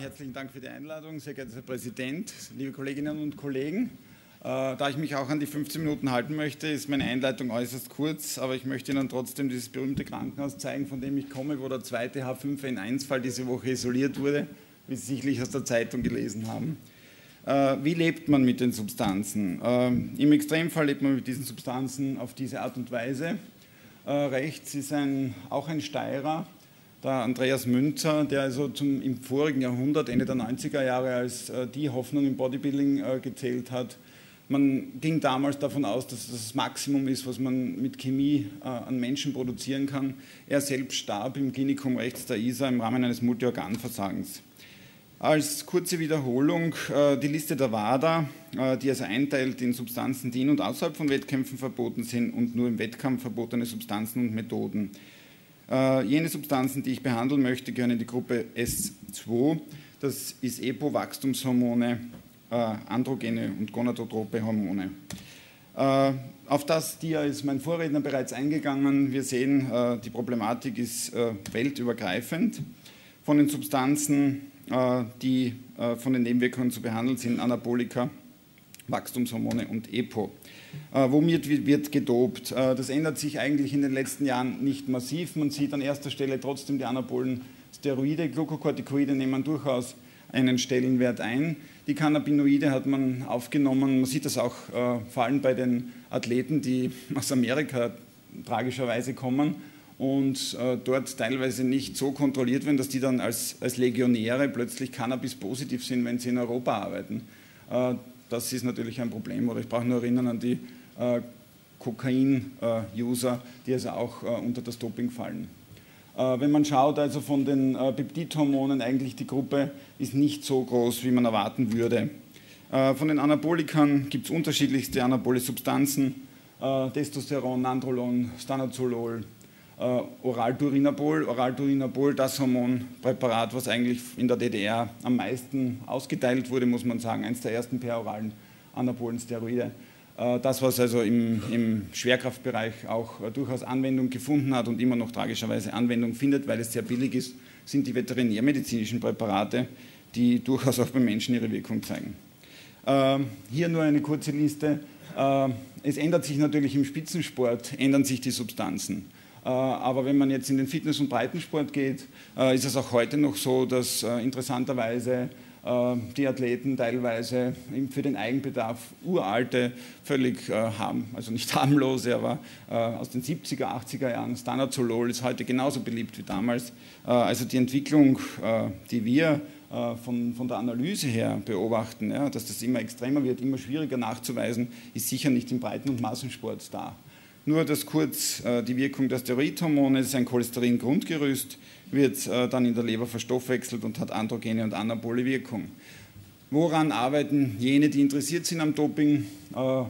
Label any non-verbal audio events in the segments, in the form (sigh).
Herzlichen Dank für die Einladung, sehr geehrter Herr Präsident, liebe Kolleginnen und Kollegen. Äh, da ich mich auch an die 15 Minuten halten möchte, ist meine Einleitung äußerst kurz, aber ich möchte Ihnen trotzdem dieses berühmte Krankenhaus zeigen, von dem ich komme, wo der zweite H5N1-Fall diese Woche isoliert wurde, wie Sie sicherlich aus der Zeitung gelesen haben. Äh, wie lebt man mit den Substanzen? Äh, Im Extremfall lebt man mit diesen Substanzen auf diese Art und Weise. Rechts ist ein, auch ein Steirer, der Andreas Münzer, der also zum, im vorigen Jahrhundert, Ende der 90er Jahre, als äh, die Hoffnung im Bodybuilding äh, gezählt hat. Man ging damals davon aus, dass das das Maximum ist, was man mit Chemie äh, an Menschen produzieren kann. Er selbst starb im Klinikum rechts der ISA im Rahmen eines Multiorganversagens. Als kurze Wiederholung äh, die Liste der WADA, äh, die also einteilt in Substanzen, die in und außerhalb von Wettkämpfen verboten sind und nur im Wettkampf verbotene Substanzen und Methoden. Äh, jene Substanzen, die ich behandeln möchte, gehören in die Gruppe S2. Das ist EPO-Wachstumshormone, äh, Androgene und gonadotrope Hormone. Äh, auf das Dia ist mein Vorredner bereits eingegangen. Wir sehen, die Problematik ist weltübergreifend. Von den Substanzen, die von den Nebenwirkungen zu behandeln sind, Anabolika, Wachstumshormone und EPO. Äh, womit wird gedopt? Äh, das ändert sich eigentlich in den letzten Jahren nicht massiv. Man sieht an erster Stelle trotzdem die anabolen Steroide, Glukokortikoide nehmen durchaus einen Stellenwert ein. Die Cannabinoide hat man aufgenommen. Man sieht das auch äh, vor allem bei den Athleten, die aus Amerika tragischerweise kommen und äh, dort teilweise nicht so kontrolliert werden, dass die dann als, als Legionäre plötzlich Cannabis positiv sind, wenn sie in Europa arbeiten. Äh, das ist natürlich ein Problem. Oder ich brauche nur erinnern an die äh, Kokain-User, die also auch äh, unter das Doping fallen. Äh, wenn man schaut, also von den äh, Peptidhormonen, eigentlich die Gruppe ist nicht so groß, wie man erwarten würde. Von den Anabolikern gibt es unterschiedlichste anabole Substanzen, Testosteron, Nandrolon, Stanozolol, äh, Oralturinabol. Das Hormonpräparat, was eigentlich in der DDR am meisten ausgeteilt wurde, muss man sagen, eines der ersten peroralen anabolen Steroide. Äh, das, was also im, im Schwerkraftbereich auch äh, durchaus Anwendung gefunden hat und immer noch tragischerweise Anwendung findet, weil es sehr billig ist, sind die veterinärmedizinischen Präparate, die durchaus auch beim Menschen ihre Wirkung zeigen. Ähm, hier nur eine kurze Liste. Es ändert sich natürlich im Spitzensport, ändern sich die Substanzen. Äh, aber wenn man jetzt in den Fitness- und Breitensport geht, äh, ist es auch heute noch so, dass äh, interessanterweise die Athleten teilweise für den Eigenbedarf uralte völlig haben, also nicht (laughs) harmlose, aber aus den 70er, 80er Jahren. Stanazolol ist heute genauso beliebt wie damals. Also die Entwicklung, die wir von, von, der Analyse her beobachten, ja, dass das immer extremer wird, immer schwieriger nachzuweisen, ist sicher nicht im Breiten- und Massensport da. Nur das kurz, äh, die Wirkung der Steroidhormone, das ist ein Cholesterin-Grundgerüst, wird äh, dann in der Leber verstoffwechselt und hat androgene und anabole Wirkung. Woran arbeiten jene, die interessiert sind am Doping? Äh,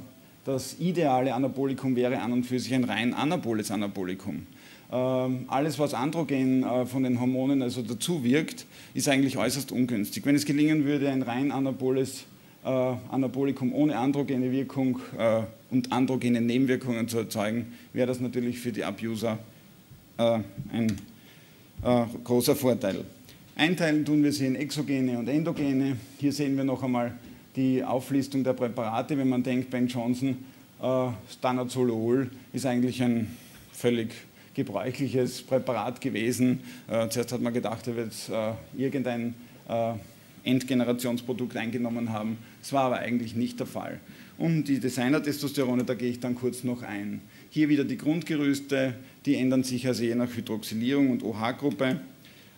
das ideale Anabolikum wäre an und für sich ein rein anaboles Anabolikum. Ähm, alles, was androgen von den Hormonen also dazu wirkt, ist eigentlich äußerst ungünstig. Wenn es gelingen würde, ein rein anaboles Anabolikum ohne androgene Wirkung und androgene Nebenwirkungen zu erzeugen, wäre das natürlich für die Abuser äh, ein großer Vorteil. Einteilen tun wir sie in Exogene und Endogene. Hier sehen wir noch einmal die Auflistung der Präparate. Wenn man denkt, Ben Johnson, äh, Stanozolol ist eigentlich ein völlig gebräuchliches Präparat gewesen. Äh, zuerst hat man gedacht, er wird äh, irgendein Endgenerationsprodukt eingenommen haben. Das war aber eigentlich nicht der Fall. Um die Designer-Testosterone, da gehe ich dann kurz noch ein. Hier wieder die Grundgerüste, die ändern sich also je nach Hydroxylierung und OH-Gruppe.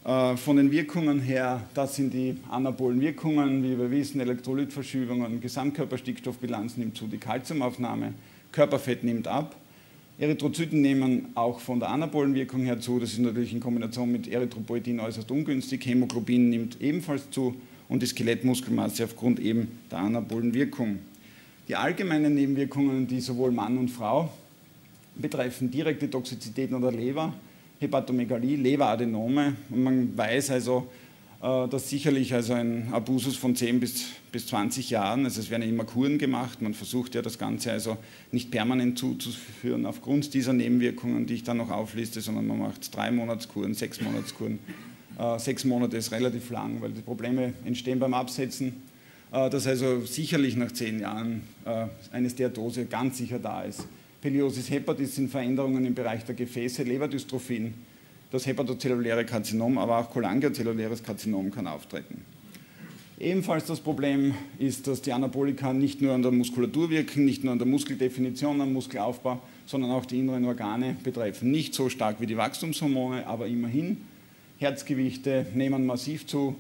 Äh, von den Wirkungen her, das sind die anabolen Wirkungen, wie wir wissen, Elektrolytverschiebungen, Gesamtkörperstickstoffbilanz nimmt zu, die Kalziumaufnahme, Körperfett nimmt ab. Erythrozyten nehmen auch von der anabolen Wirkung her zu, das ist natürlich in Kombination mit Erythropoetin äußerst ungünstig, Hämoglobin nimmt ebenfalls zu und die Skelettmuskelmasse aufgrund eben der anabolen Wirkung. Die allgemeinen Nebenwirkungen, die sowohl Mann und Frau betreffen, direkte Toxizitäten an der Leber, Hepatomegalie, Leberadenome. Und man weiß also, äh, dass sicherlich also ein Abusus von 10 bis, bis 20 Jahren, also es werden immer Kuren gemacht, man versucht ja das Ganze also nicht permanent zuzuführen aufgrund dieser Nebenwirkungen, die ich dann noch aufliste, sondern man macht drei Monatskuren, sechs Monatskuren, Sechs Monate ist relativ lang, weil die Probleme entstehen beim Absetzen. Dass also sicherlich nach zehn Jahren eine Steatose ganz sicher da ist. Peliosis hepatis sind Veränderungen im Bereich der Gefäße, Leverdystrophien, das hepatozelluläre Karzinom, aber auch cholangiozelluläres Karzinom kann auftreten. Ebenfalls das Problem ist, dass die Anabolika nicht nur an der Muskulatur wirken, nicht nur an der Muskeldefinition, am Muskelaufbau, sondern auch die inneren Organe betreffen. Nicht so stark wie die Wachstumshormone, aber immerhin. Herzgewichte nehmen massiv zu.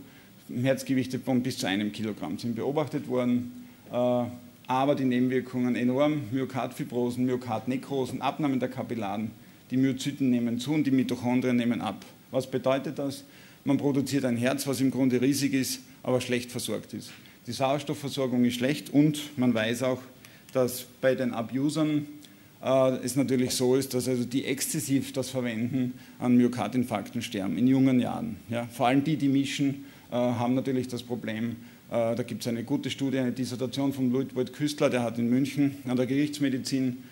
Herzgewichte von bis zu einem Kilogramm sind beobachtet worden. Äh, aber die Nebenwirkungen enorm. Myokardfibrosen, Myokardnekrosen, Abnahmen der Kapillaren. Die Myozyten nehmen zu und die Mitochondrien nehmen ab. Was bedeutet das? Man produziert ein Herz, was im Grunde riesig ist, aber schlecht versorgt ist. Die Sauerstoffversorgung ist schlecht und man weiß auch, dass bei den Abusern äh, es natürlich so ist, dass also die exzessiv das verwenden an Myokardinfarkten sterben in jungen Jahren. Ja, vor allem die, die mischen, haben natürlich das Problem. Äh, da gibt es eine gute Studie, eine Dissertation von Ludwig Küstler, der hat in München an der Gerichtsmedizin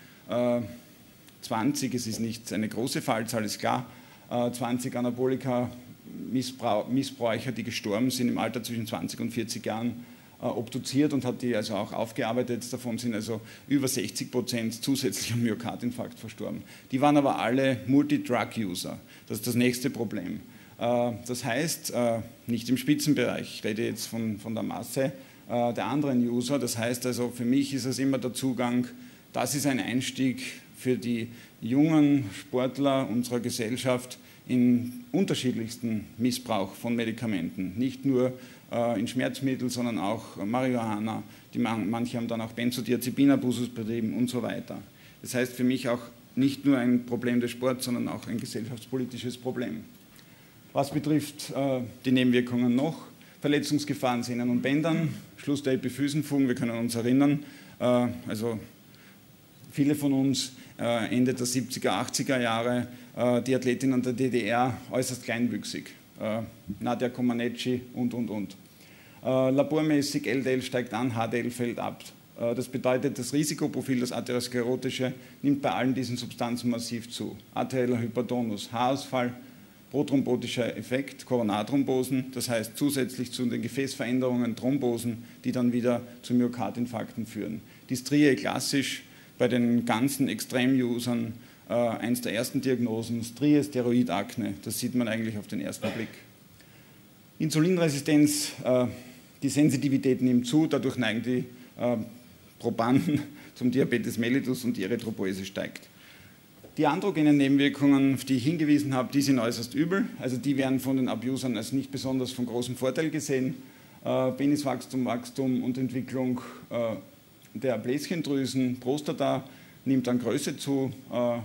20, es ist nicht eine große Fallzahl, ist klar, 20 Anabolika Missbräucher, die gestorben sind im Alter zwischen 20 und 40 Jahren, äh, obduziert und hat die also auch aufgearbeitet. Davon sind also über 60 Prozent zusätzlich am Myokardinfarkt verstorben. Die waren aber alle Multi-Drug-User. Das ist das nächste Problem. Äh, das heißt, äh, nicht im Spitzenbereich, ich rede jetzt von, von der Masse der anderen User. Das heißt also, für mich ist es immer der Zugang, das ist ein Einstieg für die jungen Sportler unserer Gesellschaft, in unterschiedlichsten Missbrauch von Medikamenten. Nicht nur äh, in Schmerzmittel, sondern auch Marihuana. Die, manche haben dann auch Benzodiazepinabusus betrieben und so weiter. Das heißt für mich auch nicht nur ein Problem des Sports, sondern auch ein gesellschaftspolitisches Problem. Was betrifft äh, die Nebenwirkungen noch, Verletzungsgefahren Sehnen und Bändern, Schluss der Epiphysenfugen, wir können uns erinnern, äh, also viele von uns äh, Ende der 70er, 80er Jahre äh, die Athletinnen der DDR äußerst kleinwüchsig. Äh, Nadia Comaneci und, und, und. Labormäßig LDL steigt an, HDL fällt ab. Das bedeutet, das Risikoprofil, das atherosklerotische, nimmt bei allen diesen Substanzen massiv zu. Arterieller Hypertonus, Haarausfall, prothrombotischer Effekt, Koronarthrombosen, das heißt zusätzlich zu den Gefäßveränderungen Thrombosen, die dann wieder zu Myokardinfarkten führen. Dystrie klassisch, bei den ganzen Extrem-Usern äh, eins der ersten Diagnosen, Strie, Steroidakne. Das sieht man eigentlich auf den ersten Blick. Insulinresistenz, äh, die Sensitivität nimmt zu, dadurch neigen die äh, Probanden (laughs) zum Diabetes mellitus und die Erythropoese steigt. Die androgenen Nebenwirkungen, auf die ich hingewiesen habe, die sind äußerst übel. Also die werden von den Abusern als nicht besonders von großem Vorteil gesehen. Äh, Peniswachstum, Wachstum und Entwicklung äh, der Bläschendrüsen, Prostata nimmt an Größe zu, äh,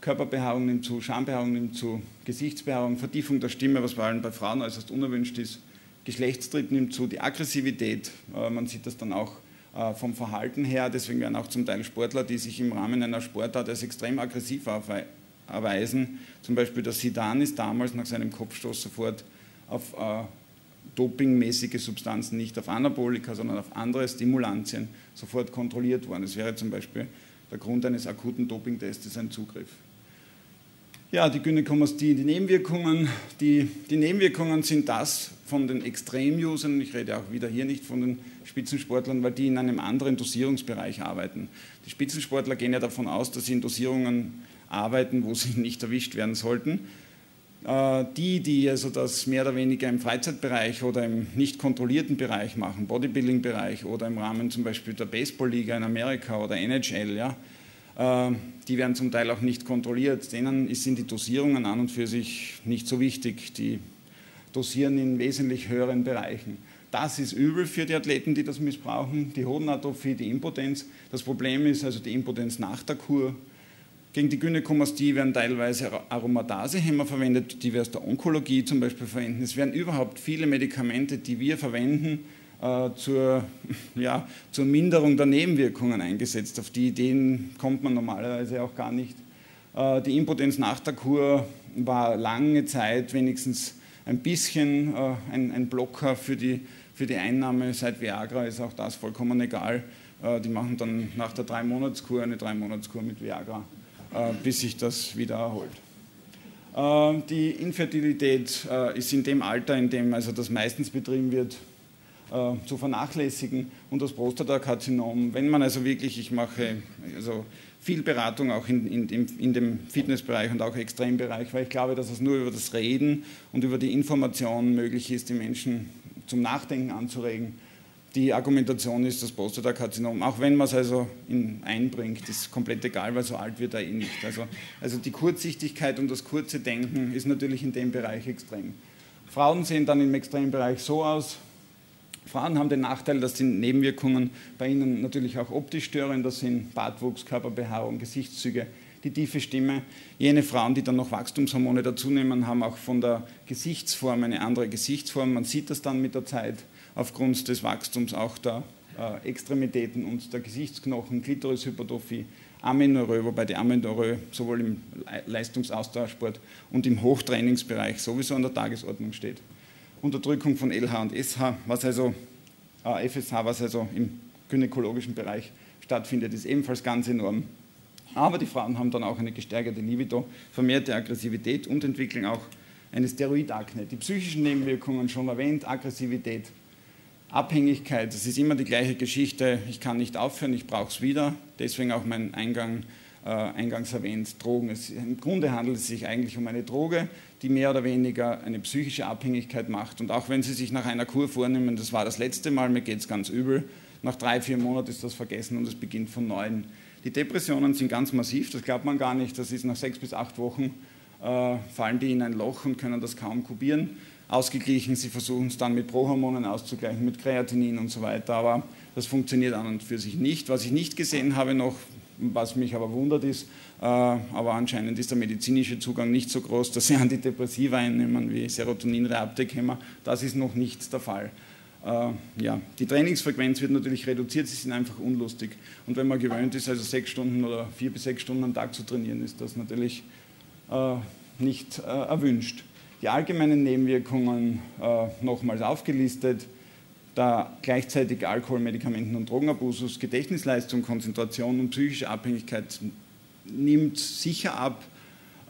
Körperbehaarung nimmt zu, Schambehaarung nimmt zu, Gesichtsbehaarung, Vertiefung der Stimme, was vor allem bei Frauen äußerst unerwünscht ist, Geschlechtstritt nimmt zu, die Aggressivität, äh, man sieht das dann auch vom Verhalten her, deswegen werden auch zum Teil Sportler, die sich im Rahmen einer Sportart als extrem aggressiv erweisen, zum Beispiel der Sidan ist damals nach seinem Kopfstoß sofort auf dopingmäßige Substanzen, nicht auf Anabolika, sondern auf andere Stimulantien sofort kontrolliert worden. Es wäre zum Beispiel der Grund eines akuten Dopingtests ein Zugriff. Ja, die Gynäkomastie, die Nebenwirkungen. Die, die Nebenwirkungen sind das von den Extrem-Usern, ich rede auch wieder hier nicht von den Spitzensportlern, weil die in einem anderen Dosierungsbereich arbeiten. Die Spitzensportler gehen ja davon aus, dass sie in Dosierungen arbeiten, wo sie (laughs) nicht erwischt werden sollten. Äh, die, die also das mehr oder weniger im Freizeitbereich oder im nicht kontrollierten Bereich machen, Bodybuilding-Bereich oder im Rahmen zum Beispiel der Baseballliga in Amerika oder NHL, ja, die werden zum Teil auch nicht kontrolliert. Denen sind die Dosierungen an und für sich nicht so wichtig. Die dosieren in wesentlich höheren Bereichen. Das ist übel für die Athleten, die das missbrauchen, die Hodenatrophie, die Impotenz. Das Problem ist also die Impotenz nach der Kur, gegen die Gynäkomastie werden teilweise Aromatasehämmer verwendet, die wir aus der Onkologie zum Beispiel verwenden. Es werden überhaupt viele Medikamente, die wir verwenden, äh, zur, (laughs) ja, zur Minderung der Nebenwirkungen eingesetzt. Auf die Ideen kommt man normalerweise auch gar nicht. Äh, die Impotenz nach der Kur war lange Zeit wenigstens ein bisschen äh, ein, ein Blocker für die, für die Einnahme. Seit Viagra ist auch das vollkommen egal. Die machen dann nach der Drei-Monats-Kur eine Drei-Monats-Kur mit Viagra. Bis sich das wieder erholt. Die Infertilität ist in dem Alter, in dem also das meistens betrieben wird, äh, zu vernachlässigen und das Prostatakarzinom, wenn man also wirklich, ich mache also viel Beratung auch in, in, in, dem Fitnessbereich und auch Extrembereich, weil ich glaube, dass es nur über das Reden und über die Information möglich ist, die Menschen zum Nachdenken anzuregen die Argumentation ist das Prostatakarzinom, auch wenn man es also in, einbringt, ist komplett egal, weil so alt wird er eh nicht. Also, also die Kurzsichtigkeit und das kurze Denken ist natürlich in dem Bereich extrem. Frauen sehen dann im Extrembereich so aus. Frauen haben den Nachteil, dass die Nebenwirkungen bei ihnen natürlich auch optisch stören. Das sind Bartwuchs, Körperbehaarung, Gesichtszüge, die tiefe Stimme. Jene Frauen, die dann noch Wachstumshormone dazunehmen, haben auch von der Gesichtsform eine andere Gesichtsform. Man sieht das dann mit der Zeit aufgrund des Wachstums auch der äh, Extremitäten und der Gesichtsknochen, Klitorishypertrophie, Amenorrhoe, wobei die Amenorrhoe sowohl im Leistungsausdauersport und im Hochtrainingsbereich sowieso an der Tagesordnung steht. Unterdrückung von LH und SH, was also äh, FSH, was also im gynäkologischen Bereich stattfindet, ist ebenfalls ganz enorm. Aber die Frauen haben dann auch eine gesteigerte Libido, vermehrte Aggressivität und entwickeln auch eine Steroidakne. Die psychischen Nebenwirkungen schon erwähnt, Aggressivität, Abhängigkeit, das ist immer die gleiche Geschichte. Ich kann nicht aufhören, ich brauche es wieder. Deswegen auch mein Eingang, eingangs erwähnt, Drogen. Es, Im Grunde handelt es sich eigentlich um eine Droge, die mehr oder weniger eine psychische Abhängigkeit macht. Und auch wenn Sie sich nach einer Kur vornehmen, das war das letzte Mal, mir geht es ganz übel, nach drei, vier Monaten ist das vergessen und es beginnt von neuem. Die Depressionen sind ganz massiv, das glaubt man gar nicht. Das ist nach sechs bis acht Wochen, äh, fallen die in ein Loch und können das kaum kubieren ausgeglichen. Sie versuchen es dann mit Prohormonen auszugleichen, mit Kreatinin und so weiter, aber das funktioniert an und für sich nicht. Was ich nicht gesehen habe noch, was mich aber wundert ist, äh, aber anscheinend ist der medizinische Zugang nicht so groß, dass sie (laughs) Antidepressiva einnehmen wie Serotonin, Reuptake-Hämmer. Das ist noch nicht der Fall. Äh, ja, die Trainingsfrequenz wird natürlich reduziert, sie sind einfach unlustig. Und wenn man gewöhnt ist, also sechs Stunden oder vier bis sechs Stunden am Tag zu trainieren, ist das natürlich äh, nicht erwünscht. Die allgemeinen Nebenwirkungen nochmals aufgelistet. Da gleichzeitig Alkohol, Medikamenten und Drogenabusus, Gedächtnisleistung, Konzentration und psychische Abhängigkeit nimmt sicher ab.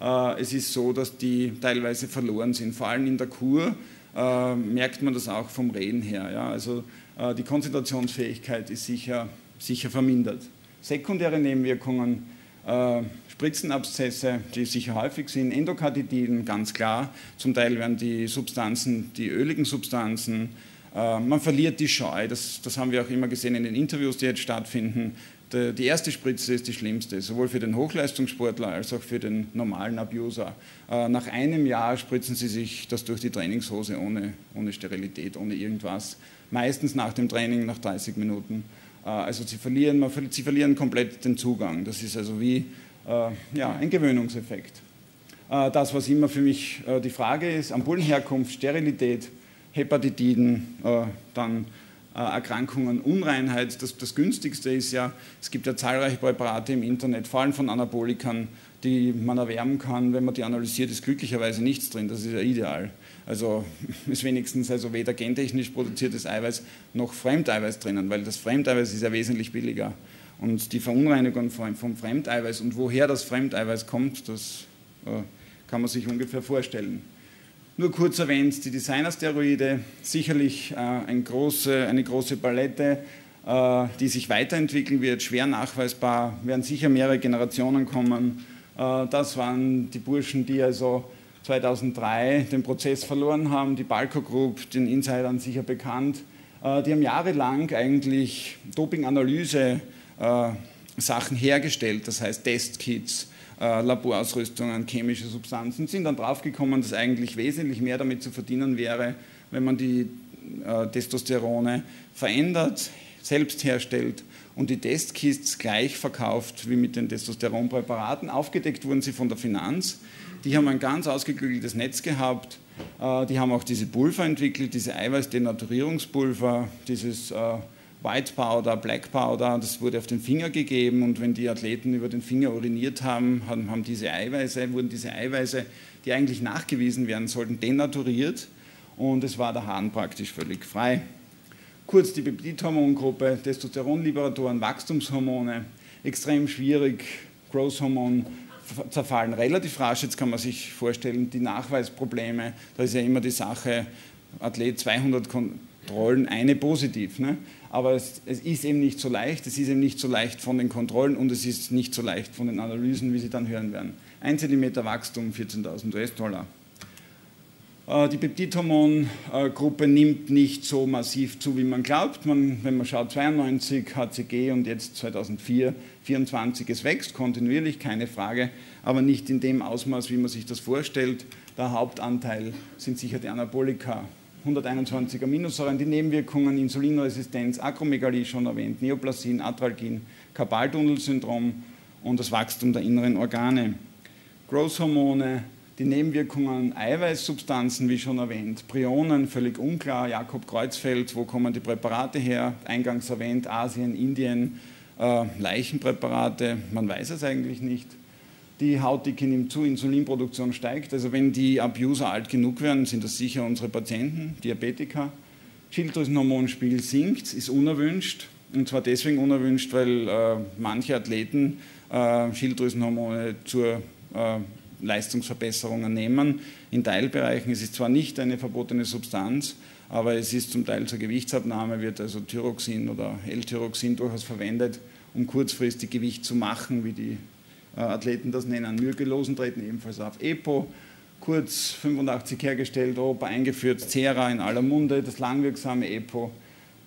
Äh, es ist so, dass die teilweise verloren sind. Vor allem in der Kur äh, merkt man das auch vom Reden her. Also äh, die Konzentrationsfähigkeit ist sicher, sicher vermindert. Sekundäre Nebenwirkungen Spritzenabszesse, die sicher häufig sind, Endokarditiden, ganz klar. Zum Teil werden die Substanzen, die öligen Substanzen, man verliert die Scheu. Das, das haben wir auch immer gesehen in den Interviews, die jetzt stattfinden. Die erste Spritze ist die schlimmste, sowohl für den Hochleistungssportler als auch für den normalen Abuser. Äh, nach einem Jahr spritzen sie sich das durch die Trainingshose ohne, ohne Sterilität, ohne irgendwas. Meistens nach dem Training, nach 30 Minuten. Äh, also sie verlieren, sie verlieren komplett den Zugang. Das ist also wie äh, ja, ein Gewöhnungseffekt. Äh, das, was immer für mich äh, die Frage ist, Ampullenherkunft, Sterilität, Hepatitiden, dann Erkrankungen, Unreinheit. Das, das günstigste ist ja, es gibt ja zahlreiche Präparate im Internet, vor allem von Anabolikern, die man erwärmen kann. Wenn man die analysiert, ist glücklicherweise nichts drin. Das ist ja ideal. Also (laughs) ist wenigstens also weder gentechnisch produziertes Eiweiß noch Fremdeiweiß drinnen, weil das Fremdeiweiß ist ja wesentlich billiger. Und die Verunreinigung vom Fremdeiweiß und woher das Fremdeiweiß kommt, das äh, kann man sich ungefähr vorstellen. Nur kurz erwähnt, die Designersteroide, sicherlich äh, eine, große, eine große Palette, äh, die sich weiterentwickeln wird, schwer nachweisbar, werden sicher mehrere Generationen kommen. das waren die Burschen, die also 2003 den Prozess verloren haben, die Balco Group, den Insidern sicher bekannt. die haben jahrelang eigentlich Dopinganalyse äh, Sachen hergestellt, das heißt Testkits, äh, Laborausrüstungen, chemische Substanzen, sind dann draufgekommen, dass eigentlich wesentlich mehr damit zu verdienen wäre, wenn man die äh, Testosterone verändert, selbst herstellt und die Testkits gleich verkauft wie mit den Testosteronpräparaten. Aufgedeckt wurden sie von der Finanz. Die haben ein ganz ausgeklügeltes Netz gehabt. Die haben auch diese Pulver entwickelt, diese Eiweißdenaturierungspulver, dieses White Powder, Black Powder, das wurde auf den Finger gegeben und wenn die Athleten über den Finger uriniert haben, haben, haben diese Eiweiße, wurden diese Eiweiße, die eigentlich nachgewiesen werden sollten, denaturiert und es war der Hahn praktisch völlig frei. Kurz die Peptidhormongruppe, Testosteronliberatoren, Wachstumshormone, extrem schwierig, Growth Hormon, zerfallen relativ rasch. Jetzt kann man sich vorstellen, die Nachweisprobleme, da ist ja immer die Sache, Athlet 200 Kontrollen, eine positiv. Ne? Aber es, es, ist eben nicht so leicht, es ist eben nicht so leicht von den Kontrollen und es ist nicht so leicht von den Analysen, wie Sie dann hören werden. 1 cm Wachstum, 14.000 US-Dollar. Äh, die Peptidhormongruppe nimmt nicht so massiv zu, wie man glaubt. Man, wenn man schaut, 92 HCG und jetzt 2004 24, es wächst kontinuierlich, keine Frage, aber nicht in dem Ausmaß, wie man sich das vorstellt. Der Hauptanteil sind sicher die Anabolika. 121 Aminosäuren, die Nebenwirkungen, Insulinresistenz, Akromegalie schon erwähnt, Neoplasin, Atralgin, Karpaltunnelsyndrom und das Wachstum der inneren Organe. Growth-Hormone, die Nebenwirkungen Eiweißsubstanzen, wie schon erwähnt, Prionen, völlig unklar, Jakob Kreuzfeld, wo kommen die Präparate her, eingangs erwähnt, Asien, Indien, äh, Leichenpräparate, man weiß es eigentlich nicht. Die Hautdicke nimmt zu, Insulinproduktion steigt, also wenn die Abuser alt genug werden, sind das sicher unsere Patienten, Diabetiker. Schilddrüsenhormonspiegel sinkt, ist unerwünscht, und zwar deswegen unerwünscht, weil äh, manche Athleten äh, Schilddrüsenhormone zur äh, Leistungsverbesserungen nehmen. In Teilbereichen ist es zwar nicht eine verbotene Substanz, aber es ist zum Teil zur Gewichtsabnahme, wird also Thyroxin oder L-Thyroxin durchaus verwendet, um kurzfristig Gewicht zu machen, wie die Athleten das nennen. Myrgelosen treten ebenfalls auf. EPO, kurz 85 hergestellt, Europa eingeführt, Cera in aller Munde, das langwirksame EPO.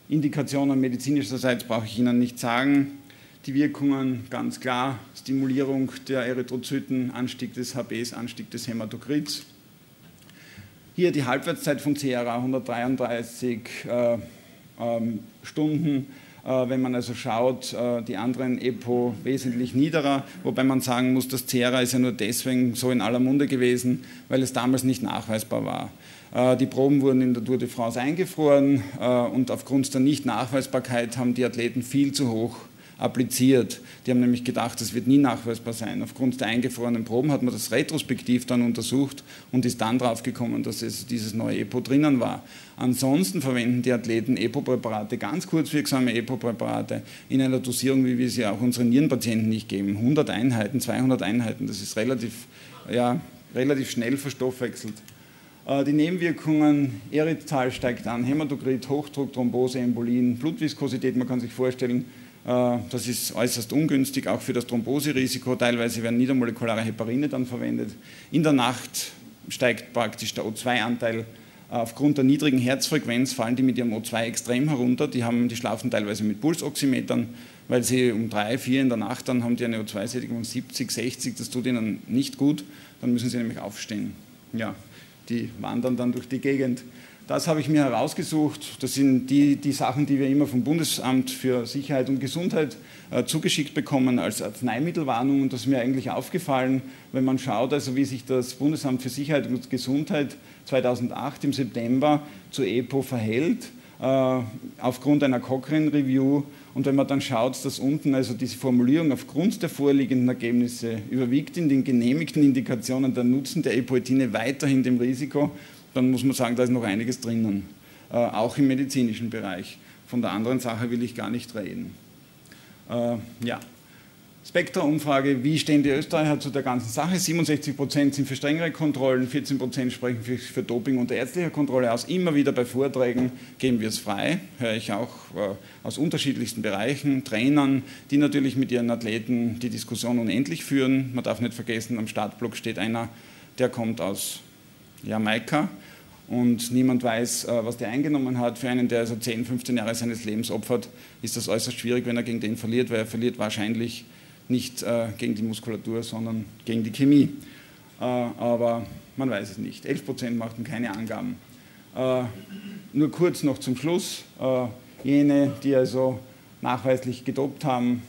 Indikationen medizinischerseits brauche ich Ihnen nicht sagen. Die Wirkungen ganz klar, Stimulierung der Erythrozyten, Anstieg des HBs, Anstieg des Hämatokrits. Hier die Halbwertszeit von CRA 133 äh, ähm, Stunden. Äh, wenn man also schaut, äh, die anderen EPO wesentlich niederer, wobei man sagen muss, das CRA ist ja nur deswegen so in aller Munde gewesen, weil es damals nicht nachweisbar war. Äh, die Proben wurden in der Tour de France eingefroren und aufgrund der Nicht-Nachweisbarkeit haben die Athleten viel zu hoch appliziert. Die haben nämlich gedacht, das wird nie nachweisbar sein. Aufgrund der eingefrorenen Proben hat man das retrospektiv dann untersucht und ist dann drauf gekommen, dass es dieses neue EPO drinnen war. Ansonsten verwenden die Athleten EPO-Präparate, ganz kurzwirksame EPO-Präparate, in einer Dosierung, wie wir sie auch unseren Nierenpatienten nicht geben. 100 Einheiten, 200 Einheiten, das ist relativ, ja, relativ schnell verstoffwechselt. Äh, die Nebenwirkungen, Erythral steigt an, Hämatokrit, Hochdruck, Thrombose, Embolien, Blutviskosität, man kann sich vorstellen, das ist äußerst ungünstig, auch für das Thromboserisiko. Teilweise werden niedermolekulare Heparine dann verwendet. In der Nacht steigt praktisch der O2-Anteil. Aufgrund der niedrigen Herzfrequenz fallen die mit ihrem O2 extrem herunter. Die, haben, die schlafen teilweise mit Pulsoximetern, weil sie um drei, vier in der Nacht dann haben die eine O2-Sättigung von 70, 60. Das tut ihnen nicht gut. Dann müssen sie nämlich aufstehen. Ja, die wandern dann durch die Gegend. Das habe ich mir herausgesucht. Das sind die, die Sachen, die wir immer vom Bundesamt für Sicherheit und Gesundheit äh, zugeschickt bekommen als Arzneimittelwarnung. Und das ist mir eigentlich aufgefallen, wenn man schaut, also wie sich das Bundesamt für Sicherheit und Gesundheit 2008 im September zu EPO verhält, äh, aufgrund einer Cochrane Review. Und wenn man dann schaut, dass unten also diese Formulierung aufgrund der vorliegenden Ergebnisse überwiegt in den genehmigten Indikationen der Nutzen der Epoetine weiterhin dem Risiko dann muss man sagen, da ist noch einiges drinnen, äh, auch im medizinischen Bereich. Von der anderen Sache will ich gar nicht reden. Äh, ja. Spektra-Umfrage, wie stehen die Österreicher zu der ganzen Sache? 67 Prozent sind für strengere Kontrollen, 14 Prozent sprechen für, für, Doping unter ärztlicher Kontrolle aus. Immer wieder bei Vorträgen geben wir es frei, höre ich auch äh, aus unterschiedlichsten Bereichen, Trainern, die natürlich mit ihren Athleten die Diskussion unendlich führen. Man darf nicht vergessen, am Startblock steht einer, der kommt aus Jamaika und niemand weiß, äh, was der eingenommen hat. Für einen, der also 10, 15 Jahre seines Lebens opfert, ist das äußerst schwierig, wenn er gegen den verliert, weil er verliert wahrscheinlich nicht äh, gegen die Muskulatur, sondern gegen die Chemie. Äh, aber man weiß es nicht. 11 Prozent machten keine Angaben. Nur kurz noch zum Schluss. Jene, die also nachweislich gedopt haben,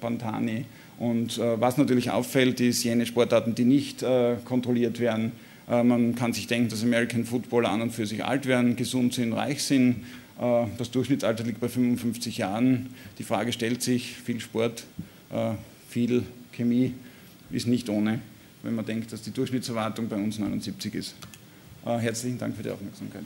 Pantani, und was natürlich auffällt, ist jene Sportarten, die nicht kontrolliert werden, man kann sich denken, dass American Footballer an und für sich alt werden, gesund sind, reich sind. Äh, das Durchschnittsalter liegt bei 55 Jahren. Die Frage stellt sich, viel Sport, äh, viel Chemie ist nicht ohne, wenn man denkt, dass die Durchschnittserwartung bei uns 79 ist. Herzlichen Dank für die Aufmerksamkeit.